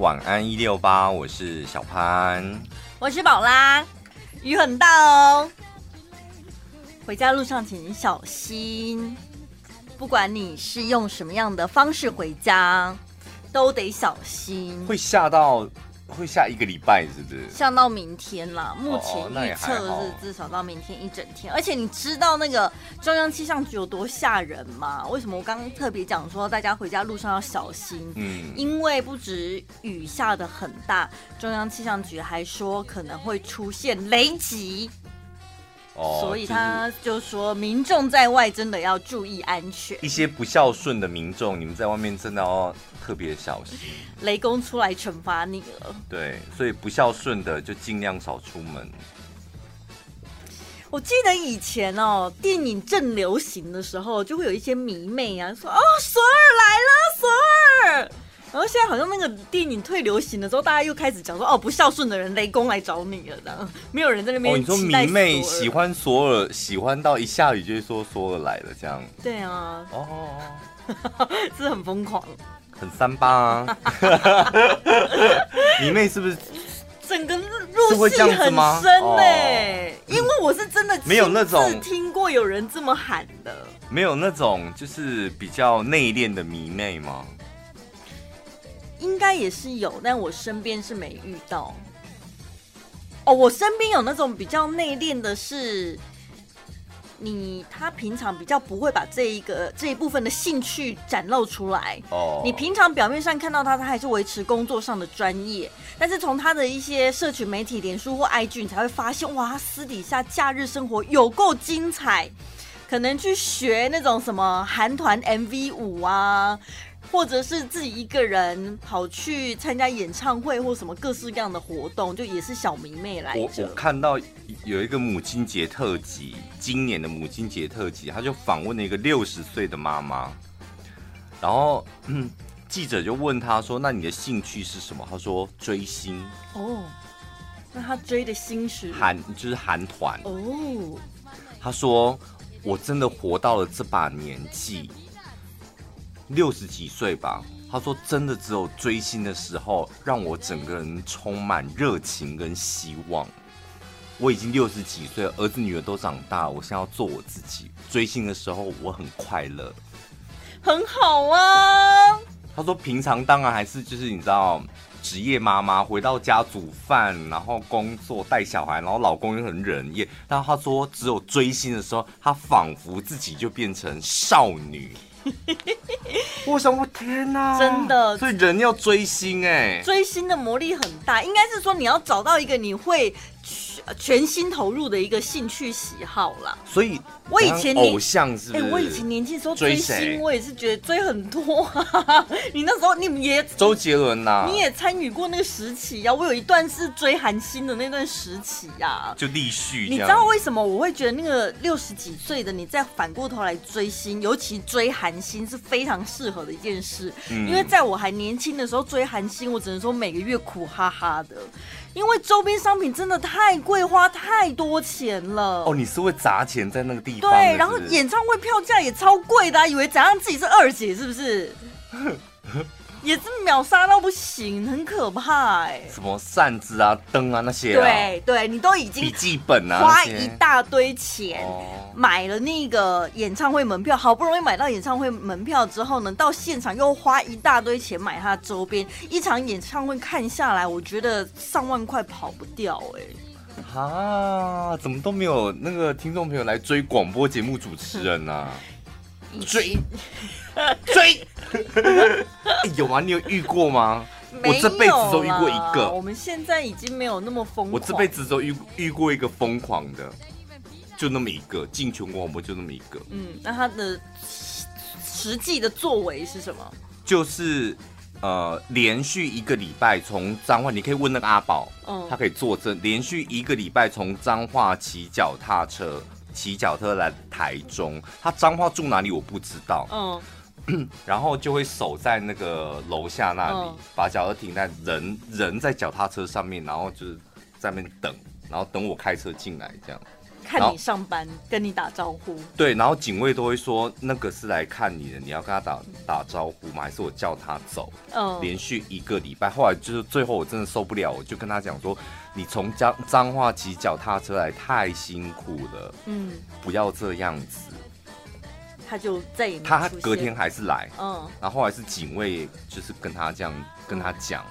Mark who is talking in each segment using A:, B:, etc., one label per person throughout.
A: 晚安一六八，我是小潘，
B: 我是宝拉，雨很大哦，回家路上请小心。不管你是用什么样的方式回家，都得小心。
A: 会吓到。会下一个礼拜是不是？
B: 下到明天啦，目前预测是至少到明天一整天。而且你知道那个中央气象局有多吓人吗？为什么我刚刚特别讲说大家回家路上要小心？嗯，因为不止雨下的很大，中央气象局还说可能会出现雷击。哦，所以他就说民众在外真的要注意安全。
A: 一些不孝顺的民众，你们在外面真的要。特别小心，
B: 雷公出来惩罚你了。
A: 对，所以不孝顺的就尽量少出门。
B: 我记得以前哦，电影正流行的时候，就会有一些迷妹啊说：“哦，索尔来了，索尔。”然后现在好像那个电影退流行了之后，大家又开始讲说：“哦，不孝顺的人，雷公来找你了。”这样，没有人在那边。哦，
A: 你说迷妹喜欢索尔，喜欢到一下雨就会说索尔来了，这样。
B: 对啊。哦，是很疯狂。
A: 很三八啊！迷妹是不是
B: 整个入戏很深呢？欸？因为我是真的没有那种听过有人这么喊的，
A: 没有那种就是比较内敛的迷妹吗？
B: 应该也是有，但我身边是没遇到。哦，我身边有那种比较内敛的是。你他平常比较不会把这一个这一部分的兴趣展露出来哦。Oh. 你平常表面上看到他，他还是维持工作上的专业，但是从他的一些社群媒体、脸书或 IG，你才会发现，哇，他私底下假日生活有够精彩，可能去学那种什么韩团 MV 舞啊。或者是自己一个人跑去参加演唱会或什么各式各样的活动，就也是小迷妹来着。
A: 我我看到有一个母亲节特辑，今年的母亲节特辑，他就访问了一个六十岁的妈妈，然后嗯，记者就问他说：“那你的兴趣是什么？”他说：“追星。”哦，
B: 那他追的星是
A: 韩，就是韩团。哦，他说：“我真的活到了这把年纪。”六十几岁吧，他说：“真的只有追星的时候，让我整个人充满热情跟希望。我已经六十几岁，儿子女儿都长大，我现在要做我自己。追星的时候，我很快乐，
B: 很好啊。”
A: 他说：“平常当然还是就是你知道，职业妈妈回到家煮饭，然后工作带小孩，然后老公又很忍业。但她说，只有追星的时候，她仿佛自己就变成少女。”我想，我天哪，
B: 真的，
A: 所以人要追星哎，
B: 追星的魔力很大，应该是说你要找到一个你会。全心投入的一个兴趣喜好啦，
A: 所以
B: 我以前
A: 偶像是不是？
B: 哎，我以前年轻的时候追星，我也是觉得追很多。你那时候你也
A: 周杰伦呐，
B: 你也参与过那个时期呀？我有一段是追韩星的那段时期呀，
A: 就立续。
B: 你知道为什么我会觉得那个六十几岁的你再反过头来追星，尤其追韩星是非常适合的一件事？因为在我还年轻的时候追韩星，我只能说每个月苦哈哈的。因为周边商品真的太贵，花太多钱了。
A: 哦，你是会砸钱在那个地
B: 方？对，然后演唱会票价也超贵的啊，以为怎样自己是二姐是不是？也是秒杀到不行，很可怕哎、欸！
A: 什么扇子啊、灯啊那些、
B: 啊？对对，你都已经
A: 笔记本啊，
B: 花一大堆钱买了那个演唱会门票，好不容易买到演唱会门票之后呢，到现场又花一大堆钱买它周边，一场演唱会看下来，我觉得上万块跑不掉哎、欸！
A: 啊，怎么都没有那个听众朋友来追广播节目主持人呢、啊？追追。有吗？你有遇过吗？我这辈子都遇过一个。
B: 我们现在已经没有那么疯狂。
A: 我这辈子都遇遇过一个疯狂的，就那么一个，进全国广播就那么一个。
B: 嗯，那他的实际的作为是什么？
A: 就是呃，连续一个礼拜从彰化，你可以问那个阿宝，嗯，他可以作证，连续一个礼拜从彰化骑脚踏车，骑脚踏车来台中。他彰化住哪里我不知道，嗯。然后就会守在那个楼下那里，哦、把脚都停在人人在脚踏车上面，然后就是在那边等，然后等我开车进来这样。
B: 看你上班，跟你打招呼。
A: 对，然后警卫都会说那个是来看你的，你要跟他打打招呼吗？还是我叫他走？嗯，连续一个礼拜，后来就是最后我真的受不了，我就跟他讲说，你从彰彰化骑脚踏车来太辛苦了，嗯，不要这样子。
B: 他就再也
A: 他隔天还是来，嗯，然后后来是警卫就是跟他这样跟他讲。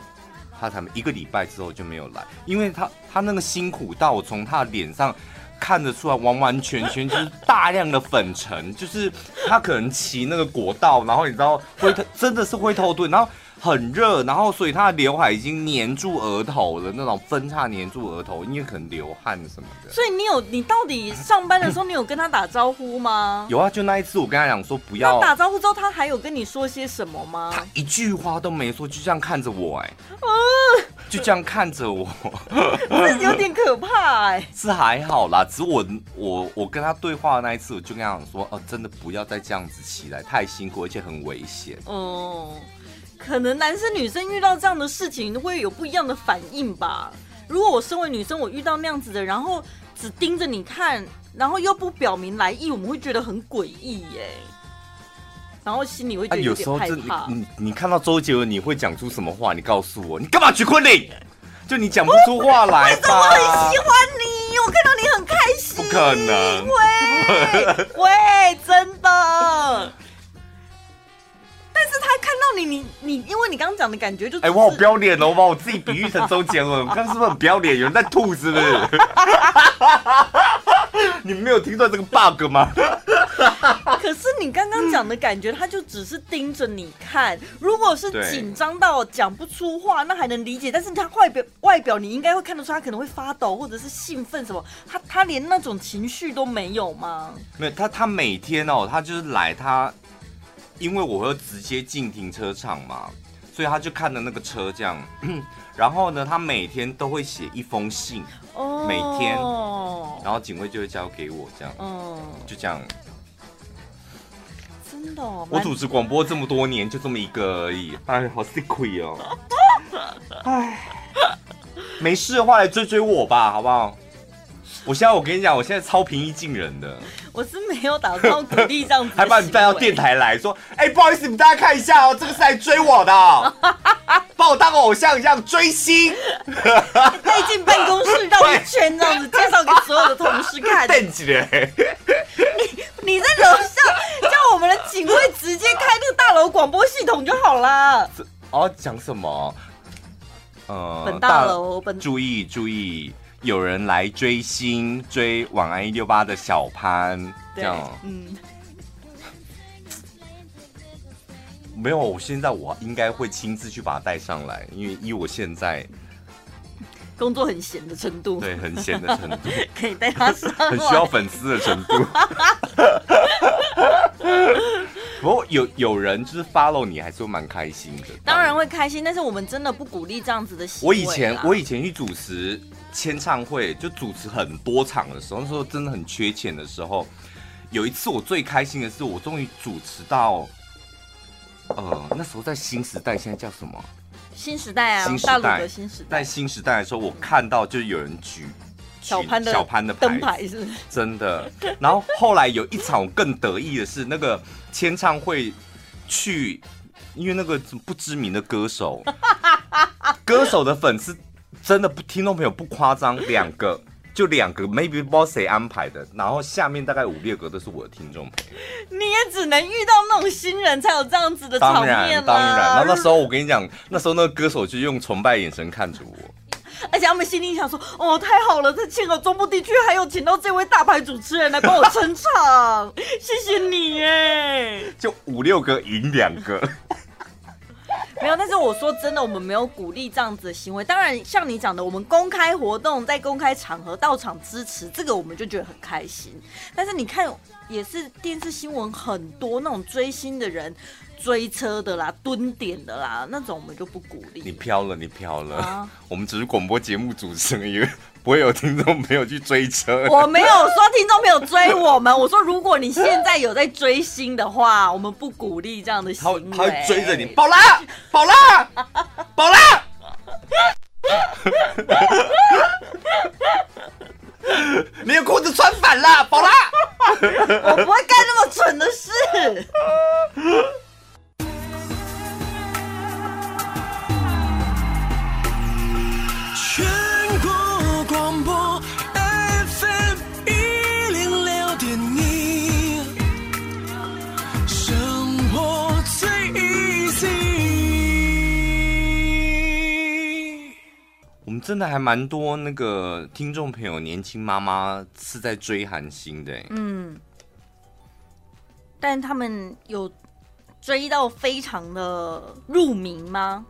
A: 他才一个礼拜之后就没有来，因为他他那个辛苦到我从他的脸上看得出来，完完全全就是大量的粉尘，就是他可能骑那个国道，然后你知道灰头真的是灰透退，然后。很热，然后所以他的刘海已经黏住额头了，那种分叉黏住额头，因为可能流汗什么的。
B: 所以你有，你到底上班的时候你有跟他打招呼吗？
A: 有啊，就那一次我跟他讲说不要。
B: 那打招呼之后，他还有跟你说些什么吗？
A: 他一句话都没说，就这样看着我，哎，嗯，就这样看着我，
B: 这有点可怕，哎。
A: 是还好啦，只是我我我跟他对话的那一次，我就跟他讲说，哦，真的不要再这样子起来，太辛苦，而且很危险。哦。
B: 可能男生女生遇到这样的事情会有不一样的反应吧。如果我身为女生，我遇到那样子的，然后只盯着你看，然后又不表明来意，我们会觉得很诡异耶。然后心里会觉得有点害怕。
A: 啊、你你看到周杰伦，你会讲出什么话？你告诉我，你干嘛去昆凌？就你讲不出话来吧？
B: 我很喜欢你，我看到你很开心。
A: 不可能，
B: 喂喂，真的。但是他看到你，你你，因为你刚刚讲的感觉就，哎、
A: 欸，我好不要脸哦，我把我自己比喻成周杰伦，我刚刚是不是很不要脸？有人在吐是不是？你们没有听到这个 bug 吗？
B: 可是你刚刚讲的感觉，他就只是盯着你看。如果是紧张到讲不出话，那还能理解。但是他外表外表，你应该会看得出他可能会发抖，或者是兴奋什么。他他连那种情绪都没有吗？
A: 没有，他他每天哦，他就是来他。因为我会直接进停车场嘛，所以他就看着那个车这样，然后呢，他每天都会写一封信，哦，每天，然后警卫就会交给我这样，嗯，就这样，
B: 真的，哦，
A: 我主持广播这么多年，就这么一个而已，哎，好 secret 哦，哎，没事的话来追追我吧，好不好？我现在我跟你讲，我现在超平易近人的。
B: 我是没有打算鼓励这样子，
A: 还把你带到电台来说，哎、欸，不好意思，你们大家看一下哦，这个是来追我的，把我当偶像一样追星。
B: 带进办公室绕一圈，这样子介绍给所有的同事看。
A: 瞪起来！
B: 你你在楼下叫我们的警卫直接开那个大楼广播系统就好了。
A: 哦，讲什么？呃，
B: 本大楼本
A: 注意注意。有人来追星，追晚安一六八的小潘，这样，嗯，没有，我现在我应该会亲自去把他带上来，因为以我现在
B: 工作很闲的程度，
A: 对，很闲的程度，
B: 可以带他上来，
A: 很需要粉丝的程度。不过有有人就是 follow 你，还是会蛮开心的。
B: 当然会开心，但是我们真的不鼓励这样子的行为。
A: 我以前我以前去主持。签唱会就主持很多场的时候，那时候真的很缺钱的时候，有一次我最开心的是，我终于主持到，呃，那时候在新时代，现在叫什么？
B: 新时代啊，
A: 新时代
B: 的新时代。
A: 在新时代的时候，我看到就是有人举
B: 小潘的
A: 小潘的
B: 灯牌，是
A: 真的。然后后来有一场我更得意的是，那个签唱会去，因为那个不知名的歌手，歌手的粉丝。真的不，听众朋友不夸张，两个就两个，maybe 不知道谁安排的，然后下面大概五六个都是我的听众朋友。
B: 你也只能遇到那种新人才有这样子的场面。当然，
A: 当然。然后那时候我跟你讲，那时候那个歌手就用崇拜眼神看着我，
B: 而且他们心里想说：“哦，太好了，在庆和中部地区还有请到这位大牌主持人来帮我撑场，谢谢你耶。”
A: 就五六个赢两个。
B: 没有，但是我说真的，我们没有鼓励这样子的行为。当然，像你讲的，我们公开活动在公开场合到场支持，这个我们就觉得很开心。但是你看，也是电视新闻很多那种追星的人。追车的啦，蹲点的啦，那种我们就不鼓励。
A: 你飘了，你飘了。啊、我们只是广播节目主持人，因为不会有听众朋友去追车。
B: 我没有说听众朋友追我们，我说如果你现在有在追星的话，我们不鼓励这样的行为。
A: 他会追着你，宝拉，宝拉，宝拉。你裤子穿反了宝拉
B: 我不会干那么蠢的事。
A: 真的还蛮多那个听众朋友，年轻妈妈是在追韩星的，
B: 嗯，但他们有追到非常的入迷吗？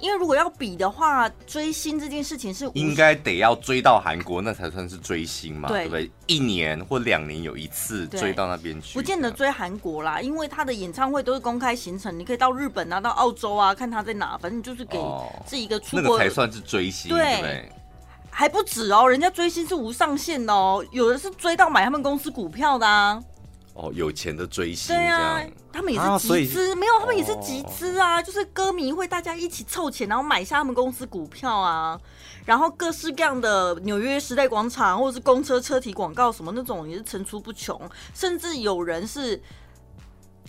B: 因为如果要比的话，追星这件事情是
A: 应该得要追到韩国，那才算是追星嘛，
B: 对，
A: 对不对？一年或两年有一次追到那边去，
B: 不见得追韩国啦，因为他的演唱会都是公开行程，你可以到日本啊，到澳洲啊，看他在哪，反正就是给是一个出国、哦、
A: 那个才算是追星，对，对，对，
B: 还不止哦，人家追星是无上限的哦，有的是追到买他们公司股票的啊。
A: 哦，有钱的追星，对啊，
B: 他们也是集资，啊、没有，他们也是集资啊，就是歌迷会大家一起凑钱，然后买下他们公司股票啊，然后各式各样的纽约时代广场或者是公车车体广告什么那种也是层出不穷，甚至有人是，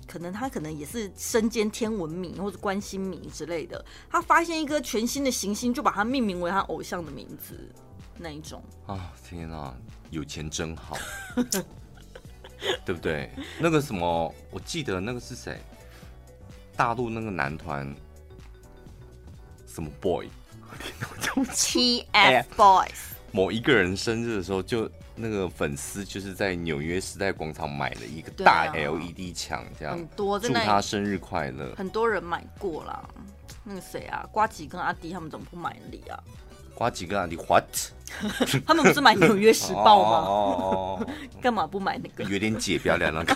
B: 可能他可能也是身兼天文迷或者关心迷之类的，他发现一个全新的行星，就把它命名为他偶像的名字，那一种。
A: 啊，天哪，有钱真好。对不对？那个什么，我记得那个是谁？大陆那个男团什么 boy？TF
B: Boys。
A: 某一个人生日的时候，就那个粉丝就是在纽约时代广场买了一个大 LED 墙，这样
B: 很多，
A: 祝他生日快乐。
B: 很多人买过了。那个谁啊？瓜吉跟阿迪他们怎么不买礼啊？
A: 呱吉跟阿弟 what？
B: 他们不是买《纽约时报》吗？哦哦，干嘛不买那个？
A: 有点解标亮了。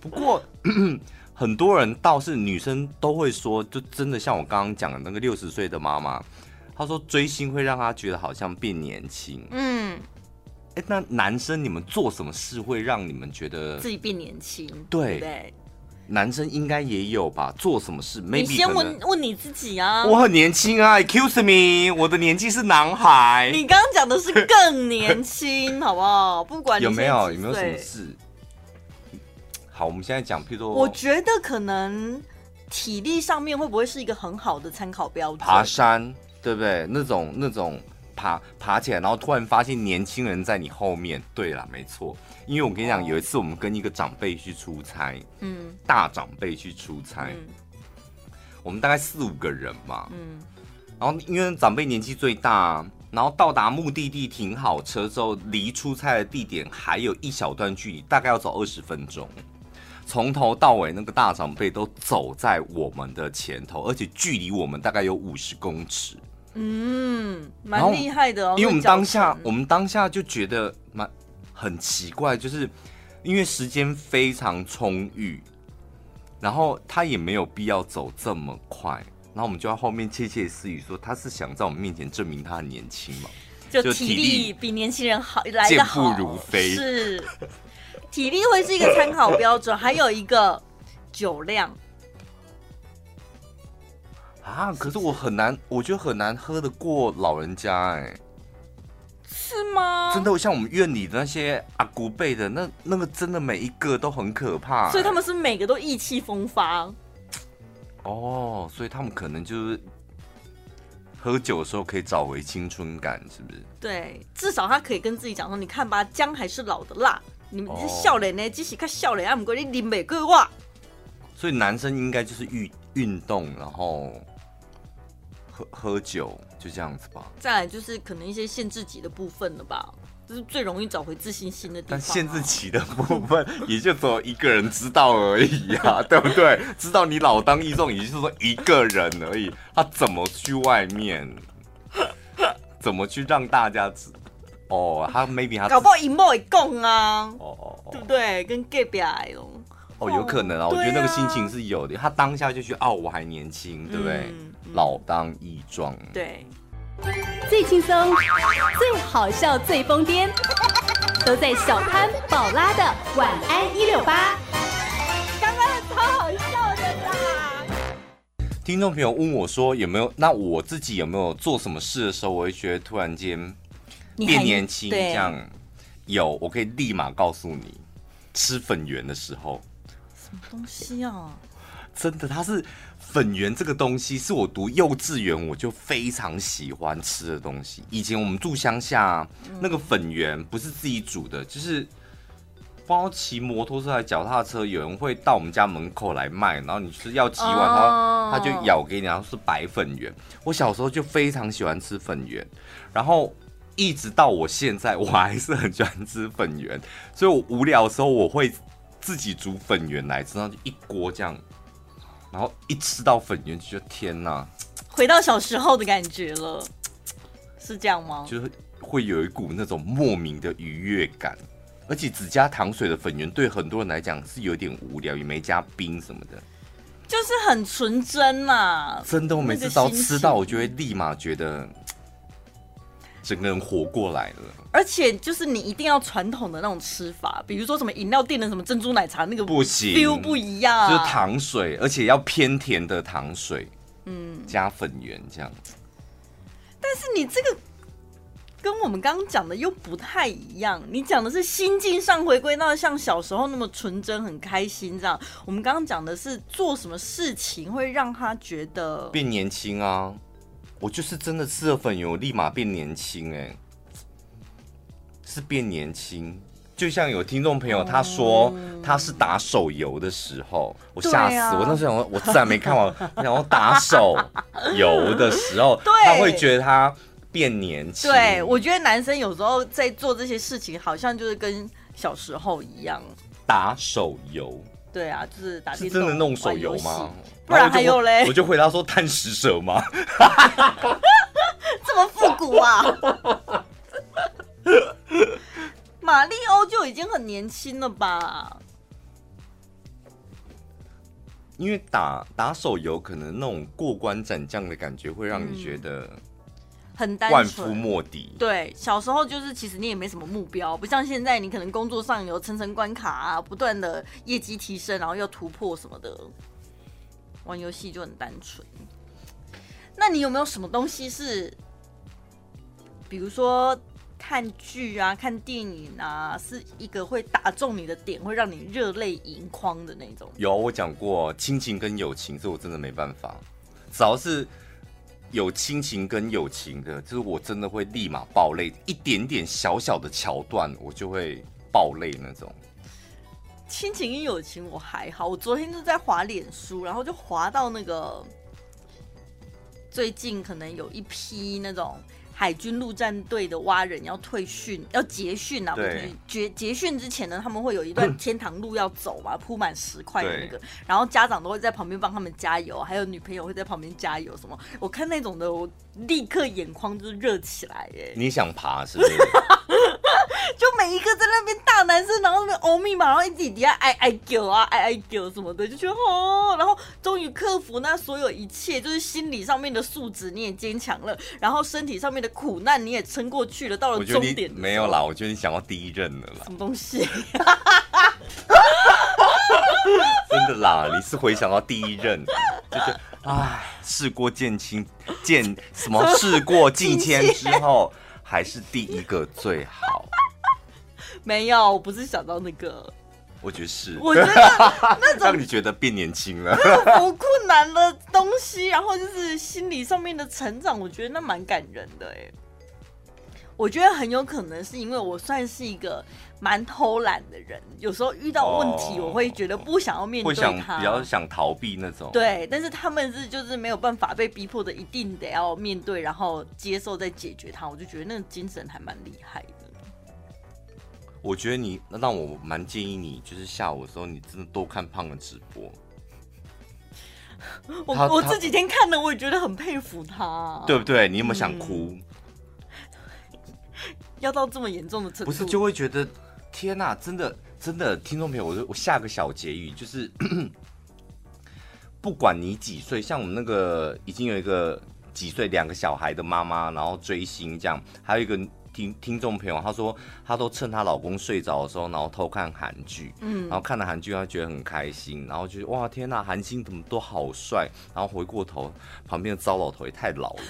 A: 不过很多人倒是女生都会说，就真的像我刚刚讲的那个六十岁的妈妈，她说追星会让她觉得好像变年轻。嗯，哎，那男生你们做什么事会让你们觉得
B: 自己变年轻？
A: 对对。男生应该也有吧？做什么事？你
B: 先问问你自己啊！
A: 我很年轻啊，Excuse me，我的年纪是男孩。
B: 你刚刚讲的是更年轻，好不好？不管你
A: 有没有有没有什么事？好，我们现在讲，譬如说，
B: 我觉得可能体力上面会不会是一个很好的参考标准？
A: 爬山，对不对？那种那种。爬爬起来，然后突然发现年轻人在你后面。对了，没错，因为我跟你讲，有一次我们跟一个长辈去出差，嗯，大长辈去出差，嗯，我们大概四五个人嘛，嗯，然后因为长辈年纪最大，然后到达目的地停好车之后，离出差的地点还有一小段距离，大概要走二十分钟，从头到尾那个大长辈都走在我们的前头，而且距离我们大概有五十公尺。
B: 嗯，蛮厉害的哦。
A: 因为我们当下，我们当下就觉得蛮很奇怪，就是因为时间非常充裕，然后他也没有必要走这么快，然后我们就在后面窃窃私语说，他是想在我们面前证明他很年轻嘛？
B: 就体力比年轻人好，来
A: 健步如飞。
B: 是，体力会是一个参考标准，还有一个酒量。
A: 啊！可是我很难，我觉得很难喝得过老人家哎，
B: 是吗？
A: 真的，像我们院里的那些阿古辈的，那那个真的每一个都很可怕，
B: 所以他们是每个都意气风发。
A: 哦，所以他们可能就是喝酒的时候可以找回青春感，是不是？
B: 对，至少他可以跟自己讲说：“你看吧，姜还是老的辣。”你们是笑脸呢，即使看笑脸，啊，不过你林美个话。
A: 所以男生应该就是运运动，然后。喝喝酒就这样子吧，
B: 再来就是可能一些限制级的部分了吧，这是最容易找回自信心的地方。
A: 但限制级的部分 也就只有一个人知道而已啊，对不对？知道你老当益壮，也就是说一个人而已。他怎么去外面？怎么去让大家知？哦，他 maybe 他
B: 搞不好一莫一共啊，哦哦哦，对不对？跟隔壁来哦。
A: 哦，有可能啊，我觉得那个心情是有的。他当下就觉得哦，我还年轻，对不对？嗯老当益壮，
B: 对，
C: 最轻松、最好笑、最疯癫，都在小潘宝拉的晚安一六八。
B: 刚刚超好笑的啦！
A: 听众朋友问我说有没有？那我自己有没有做什么事的时候，我会觉得突然间变年轻这样？有，我可以立马告诉你，吃粉圆的时候，
B: 什么东西啊？
A: 真的，它是粉圆这个东西，是我读幼稚园我就非常喜欢吃的东西。以前我们住乡下，那个粉圆不是自己煮的，就是。包骑摩托车还脚踏车，有人会到我们家门口来卖，然后你是要几碗，他他就舀给你，然后是白粉圆。我小时候就非常喜欢吃粉圆，然后一直到我现在，我还是很喜欢吃粉圆。所以我无聊的时候，我会自己煮粉圆来吃，然后就一锅这样，然后一吃到粉圆就觉得天哪，
B: 回到小时候的感觉了，是这样吗？
A: 就是会有一股那种莫名的愉悦感。而且只加糖水的粉圆，对很多人来讲是有点无聊，也没加冰什么的，
B: 就是很纯真嘛。
A: 真的，我每次都吃到，我就会立马觉得整个人活过来了。
B: 而且就是你一定要传统的那种吃法，比如说什么饮料店的什么珍珠奶茶，那个
A: 不行
B: ，feel 不一样，
A: 就是糖水，而且要偏甜的糖水，嗯，加粉圆这样。
B: 但是你这个。跟我们刚刚讲的又不太一样，你讲的是心境上回归到像小时候那么纯真、很开心这样。我们刚刚讲的是做什么事情会让他觉得
A: 变年轻啊？我就是真的吃了粉圆，我立马变年轻哎、欸，是变年轻。就像有听众朋友他说他是打手游的时候，我吓死、啊、我，那时候我自然没看完，然后打手游的时候，他会觉得他。变年轻，
B: 对，我觉得男生有时候在做这些事情，好像就是跟小时候一样，打
A: 手游。
B: 对啊，就是打
A: 是真的弄手游吗？
B: 不然还有嘞，
A: 我就回答说贪食蛇吗？
B: 这么复古啊！马里欧就已经很年轻了吧？
A: 因为打打手游，可能那种过关斩将的感觉，会让你觉得、嗯。
B: 很单纯，
A: 万夫莫敌。
B: 对，小时候就是其实你也没什么目标，不像现在你可能工作上有层层关卡啊，不断的业绩提升，然后要突破什么的。玩游戏就很单纯。那你有没有什么东西是，比如说看剧啊、看电影啊，是一个会打中你的点，会让你热泪盈眶的那种？
A: 有，我讲过亲情跟友情，这我真的没办法，只要是。有亲情跟友情的，就是我真的会立马爆泪，一点点小小的桥段我就会爆泪那种。
B: 亲情跟友情我还好，我昨天就在滑脸书，然后就滑到那个最近可能有一批那种。海军陆战队的蛙人要退训，要结训啊！对，结结训之前呢，他们会有一段天堂路要走嘛，铺满石块的那个，然后家长都会在旁边帮他们加油，还有女朋友会在旁边加油什么。我看那种的，我立刻眼眶就是热起来耶！
A: 你想爬是不是？
B: 就每一个在那边大男生，然后那边欧密码，然后一直底下挨挨狗啊，挨挨狗什么的，就觉得哦，然后终于克服那所有一切，就是心理上面的素质你也坚强了，然后身体上面的苦难你也撑过去了，到了终点。
A: 没有啦，我觉得你想到第一任了啦。
B: 什么东西？
A: 真的啦，你是回想到第一任，就是唉，事过境迁，见什么事过境迁之后，还是第一个最好。
B: 没有，我不是想到那个。
A: 我觉得是，
B: 我觉得那种
A: 让你觉得变年轻了，
B: 不困难的东西，然后就是心理上面的成长，我觉得那蛮感人的哎。我觉得很有可能是因为我算是一个蛮偷懒的人，有时候遇到问题，我会觉得不想要面对它，
A: 会想比较想逃避那种。
B: 对，但是他们是就是没有办法被逼迫的，一定得要面对，然后接受再解决它。我就觉得那个精神还蛮厉害的。
A: 我觉得你那让我蛮建议你，就是下午的时候，你真的多看胖的直播。
B: 我我这几天看了，我也觉得很佩服他，
A: 对不对？你有没有想哭？嗯、
B: 要到这么严重的程度？
A: 不是，就会觉得天哪，真的真的，听众朋友，我我下个小结语就是，不管你几岁，像我们那个已经有一个几岁两个小孩的妈妈，然后追星这样，还有一个。听听众朋友，她说她都趁她老公睡着的时候，然后偷看韩剧，嗯，然后看了韩剧，她觉得很开心，然后就哇天哪，韩星怎么都好帅，然后回过头，旁边的糟老头也太老了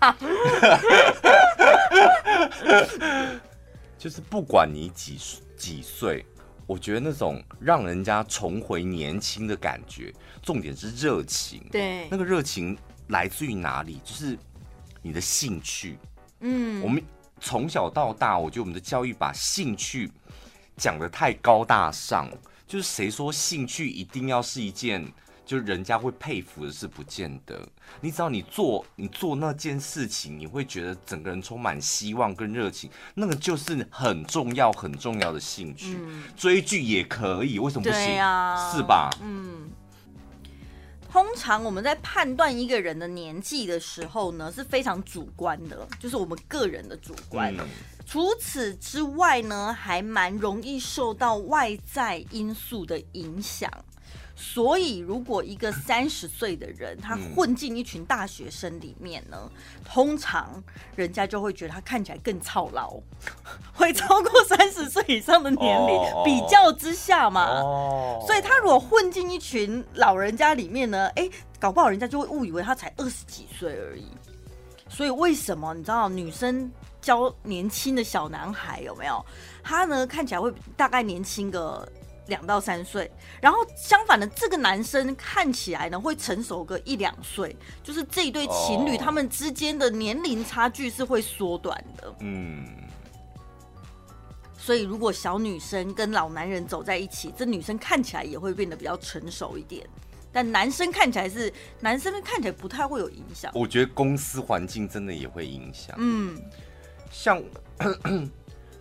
A: 吧，就是不管你几几岁。我觉得那种让人家重回年轻的感觉，重点是热情。
B: 对，
A: 那个热情来自于哪里？就是你的兴趣。嗯，我们从小到大，我觉得我们的教育把兴趣讲得太高大上，就是谁说兴趣一定要是一件。就是人家会佩服的事不见得，你只要你做你做那件事情，你会觉得整个人充满希望跟热情，那个就是很重要很重要的兴趣。嗯、追剧也可以，为什么不行？啊、是吧？
B: 嗯。通常我们在判断一个人的年纪的时候呢，是非常主观的，就是我们个人的主观。嗯、除此之外呢，还蛮容易受到外在因素的影响。所以，如果一个三十岁的人，他混进一群大学生里面呢，嗯、通常人家就会觉得他看起来更操劳，会超过三十岁以上的年龄，哦、比较之下嘛。哦、所以他如果混进一群老人家里面呢，哎，搞不好人家就会误以为他才二十几岁而已。所以为什么你知道女生教年轻的小男孩有没有？他呢看起来会大概年轻个。两到三岁，然后相反的，这个男生看起来呢会成熟个一两岁，就是这一对情侣，oh. 他们之间的年龄差距是会缩短的。嗯，所以如果小女生跟老男人走在一起，这女生看起来也会变得比较成熟一点，但男生看起来是男生看起来不太会有影响。
A: 我觉得公司环境真的也会影响。嗯，像。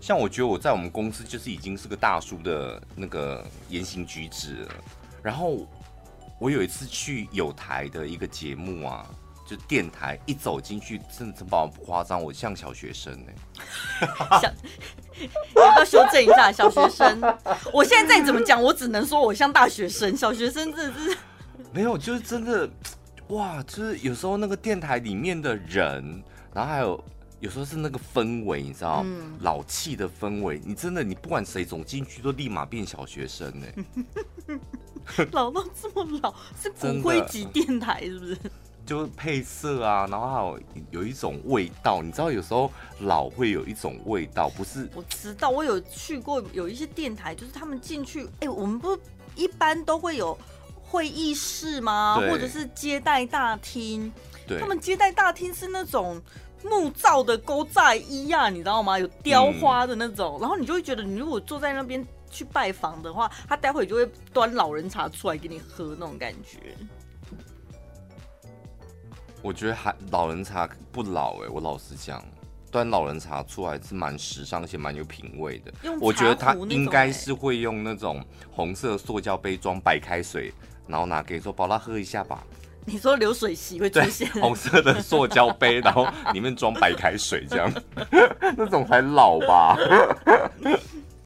A: 像我觉得我在我们公司就是已经是个大叔的那个言行举止了。然后我有一次去有台的一个节目啊，就电台一走进去，真的真把我不夸张，我像小学生呢、欸。
B: 小，要不要修正一下？小学生，我现在再怎么讲，我只能说我像大学生。小学生真的是
A: 没有，就是真的哇，就是有时候那个电台里面的人，然后还有。有时候是那个氛围，你知道，嗯、老气的氛围，你真的，你不管谁走进去，都立马变小学生呢。
B: 老到这么老，是骨灰级电台是不是？
A: 就是配色啊，然后还有有一种味道，你知道，有时候老会有一种味道，不是？
B: 我知道，我有去过有一些电台，就是他们进去，哎、欸，我们不一般都会有会议室吗？或者是接待大厅？对，他们接待大厅是那种。木造的勾寨衣呀，你知道吗？有雕花的那种，嗯、然后你就会觉得，你如果坐在那边去拜访的话，他待会就会端老人茶出来给你喝那种感觉。
A: 我觉得还老人茶不老哎、欸，我老实讲，端老人茶出来是蛮时尚且蛮有品味的。我觉得他应该是会用那种红色塑胶杯装白开水，然后拿给你说，宝拉喝一下吧。
B: 你说流水席会出现
A: 红色的塑胶杯，然后里面装白开水，这样 那种才老吧？